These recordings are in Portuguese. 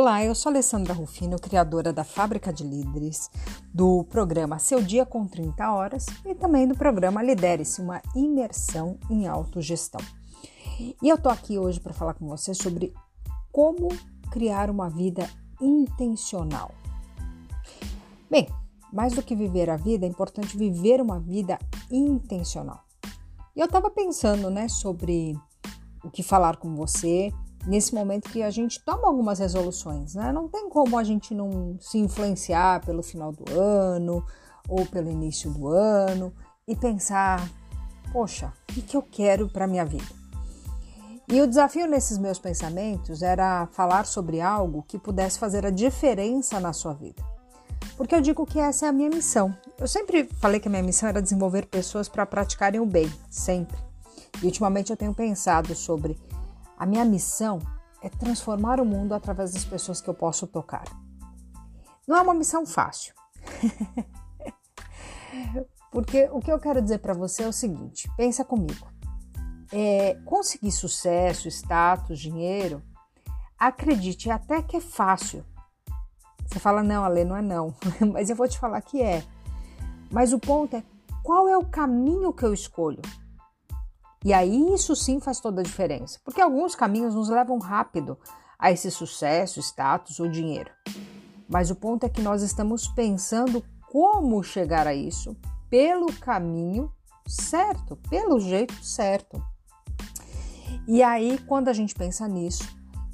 Olá, eu sou Alessandra Rufino, criadora da Fábrica de Líderes, do programa Seu Dia com 30 Horas e também do programa Lidere-se, uma imersão em autogestão. E eu tô aqui hoje para falar com você sobre como criar uma vida intencional. Bem, mais do que viver a vida, é importante viver uma vida intencional. E eu estava pensando, né, sobre o que falar com você nesse momento que a gente toma algumas resoluções, né? Não tem como a gente não se influenciar pelo final do ano ou pelo início do ano e pensar, poxa, o que eu quero para minha vida? E o desafio nesses meus pensamentos era falar sobre algo que pudesse fazer a diferença na sua vida. Porque eu digo que essa é a minha missão. Eu sempre falei que a minha missão era desenvolver pessoas para praticarem o bem, sempre. E ultimamente eu tenho pensado sobre a minha missão é transformar o mundo através das pessoas que eu posso tocar. Não é uma missão fácil. Porque o que eu quero dizer para você é o seguinte: pensa comigo. É, conseguir sucesso, status, dinheiro, acredite até que é fácil. Você fala, não, Ale, não é não. Mas eu vou te falar que é. Mas o ponto é qual é o caminho que eu escolho? E aí isso sim faz toda a diferença, porque alguns caminhos nos levam rápido a esse sucesso, status ou dinheiro. Mas o ponto é que nós estamos pensando como chegar a isso pelo caminho certo, pelo jeito certo. E aí, quando a gente pensa nisso,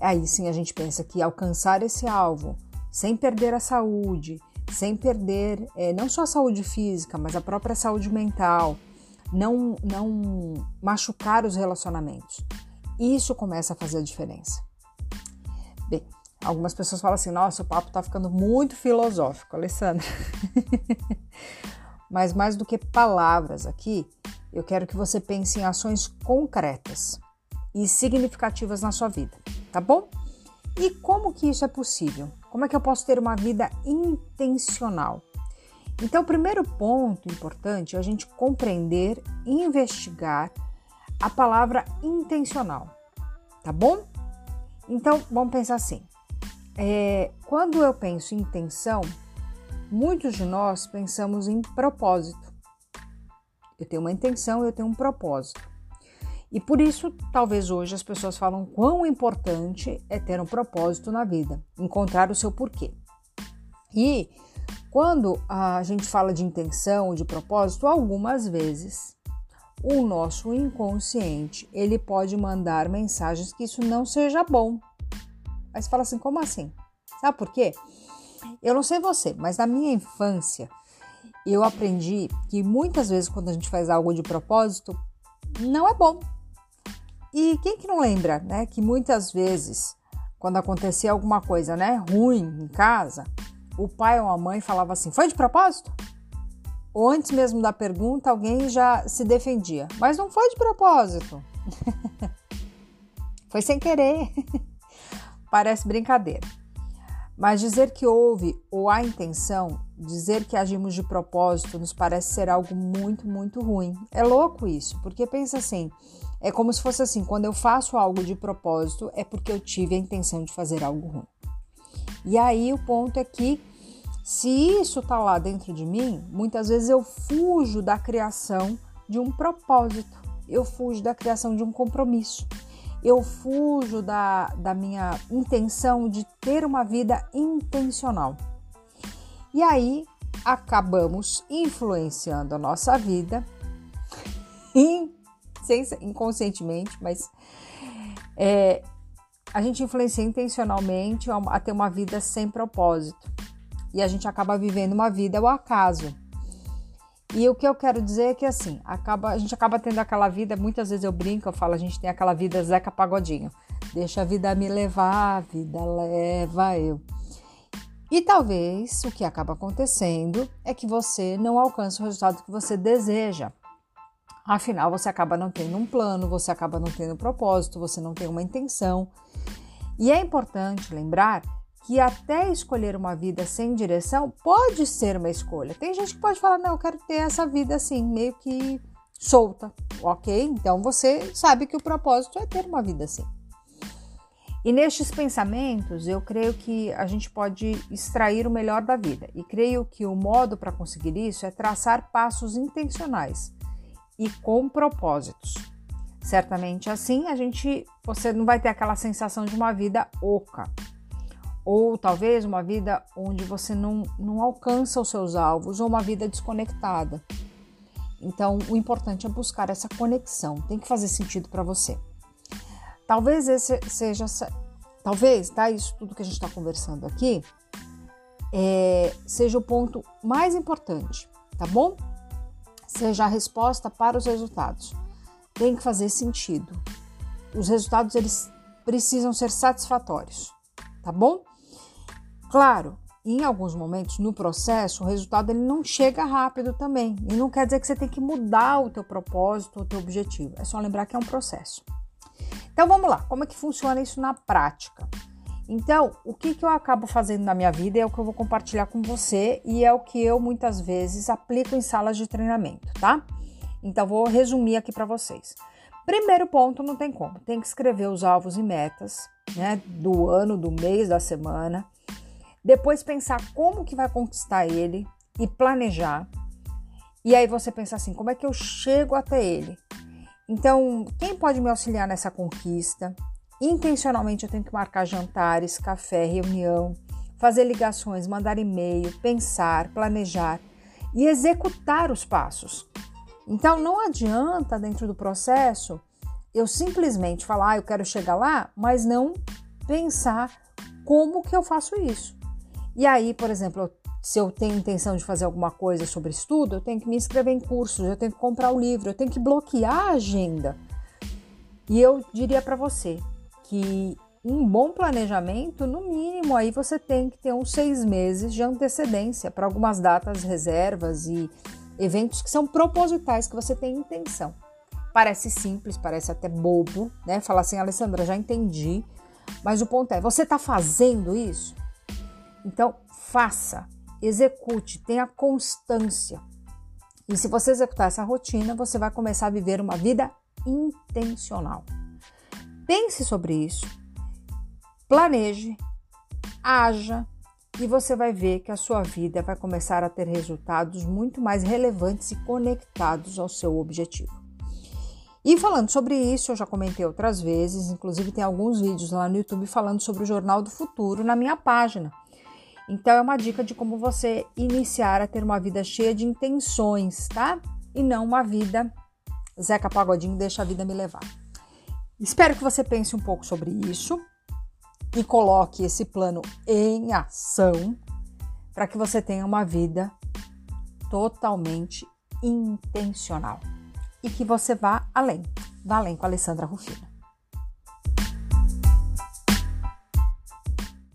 aí sim a gente pensa que alcançar esse alvo sem perder a saúde, sem perder é, não só a saúde física, mas a própria saúde mental, não, não machucar os relacionamentos. Isso começa a fazer a diferença. Bem, algumas pessoas falam assim: nossa, o papo tá ficando muito filosófico, Alessandra. Mas mais do que palavras aqui, eu quero que você pense em ações concretas e significativas na sua vida, tá bom? E como que isso é possível? Como é que eu posso ter uma vida intencional? Então, o primeiro ponto importante é a gente compreender e investigar a palavra intencional, tá bom? Então, vamos pensar assim: é, quando eu penso em intenção, muitos de nós pensamos em propósito. Eu tenho uma intenção, eu tenho um propósito. E por isso, talvez hoje as pessoas falam quão importante é ter um propósito na vida, encontrar o seu porquê. E quando a gente fala de intenção, de propósito, algumas vezes o nosso inconsciente ele pode mandar mensagens que isso não seja bom. Aí você fala assim, como assim? Sabe por quê? Eu não sei você, mas na minha infância eu aprendi que muitas vezes quando a gente faz algo de propósito, não é bom. E quem que não lembra, né, que muitas vezes quando acontecia alguma coisa, né, ruim em casa, o pai ou a mãe falava assim: foi de propósito? Ou antes mesmo da pergunta, alguém já se defendia: mas não foi de propósito. foi sem querer. Parece brincadeira. Mas dizer que houve ou há intenção, dizer que agimos de propósito, nos parece ser algo muito, muito ruim. É louco isso, porque pensa assim: é como se fosse assim, quando eu faço algo de propósito, é porque eu tive a intenção de fazer algo ruim. E aí o ponto é que se isso está lá dentro de mim, muitas vezes eu fujo da criação de um propósito, eu fujo da criação de um compromisso, eu fujo da, da minha intenção de ter uma vida intencional. E aí acabamos influenciando a nossa vida inconscientemente, mas é, a gente influencia intencionalmente a ter uma vida sem propósito. E a gente acaba vivendo uma vida ao acaso. E o que eu quero dizer é que assim, acaba, a gente acaba tendo aquela vida, muitas vezes eu brinco, eu falo, a gente tem aquela vida Zeca Pagodinho. Deixa a vida me levar, a vida leva eu. E talvez o que acaba acontecendo é que você não alcança o resultado que você deseja. Afinal, você acaba não tendo um plano, você acaba não tendo um propósito, você não tem uma intenção. E é importante lembrar que até escolher uma vida sem direção pode ser uma escolha. Tem gente que pode falar, não, eu quero ter essa vida assim, meio que solta, ok? Então você sabe que o propósito é ter uma vida assim. E nestes pensamentos, eu creio que a gente pode extrair o melhor da vida. E creio que o modo para conseguir isso é traçar passos intencionais e com propósitos. Certamente assim a gente você não vai ter aquela sensação de uma vida oca. Ou talvez uma vida onde você não, não alcança os seus alvos, ou uma vida desconectada. Então, o importante é buscar essa conexão, tem que fazer sentido para você. Talvez esse seja, talvez, tá? Isso tudo que a gente está conversando aqui é, seja o ponto mais importante, tá bom? Seja a resposta para os resultados. Tem que fazer sentido. Os resultados eles precisam ser satisfatórios, tá bom? Claro, em alguns momentos no processo o resultado ele não chega rápido também e não quer dizer que você tem que mudar o teu propósito, o teu objetivo. É só lembrar que é um processo. Então vamos lá, como é que funciona isso na prática? Então, o que, que eu acabo fazendo na minha vida é o que eu vou compartilhar com você e é o que eu muitas vezes aplico em salas de treinamento, tá? Então, vou resumir aqui para vocês. Primeiro ponto, não tem como, tem que escrever os alvos e metas, né, do ano, do mês, da semana. Depois pensar como que vai conquistar ele e planejar. E aí você pensa assim, como é que eu chego até ele? Então, quem pode me auxiliar nessa conquista? Intencionalmente eu tenho que marcar jantares, café, reunião, fazer ligações, mandar e-mail, pensar, planejar e executar os passos. Então, não adianta dentro do processo eu simplesmente falar, ah, eu quero chegar lá, mas não pensar como que eu faço isso. E aí, por exemplo, se eu tenho intenção de fazer alguma coisa sobre estudo, eu tenho que me inscrever em cursos, eu tenho que comprar o livro, eu tenho que bloquear a agenda. E eu diria para você que um bom planejamento, no mínimo, aí você tem que ter uns seis meses de antecedência para algumas datas, reservas e eventos que são propositais, que você tem intenção. Parece simples, parece até bobo, né? Falar assim, Alessandra, já entendi, mas o ponto é, você está fazendo isso? Então, faça execute, tenha constância. E se você executar essa rotina, você vai começar a viver uma vida intencional. Pense sobre isso, planeje, haja e você vai ver que a sua vida vai começar a ter resultados muito mais relevantes e conectados ao seu objetivo. E falando sobre isso, eu já comentei outras vezes, inclusive tem alguns vídeos lá no YouTube falando sobre o Jornal do Futuro na minha página. Então é uma dica de como você iniciar a ter uma vida cheia de intenções, tá? E não uma vida Zeca Pagodinho deixa a vida me levar. Espero que você pense um pouco sobre isso e coloque esse plano em ação para que você tenha uma vida totalmente intencional e que você vá além. Vá além com a Alessandra Rufino.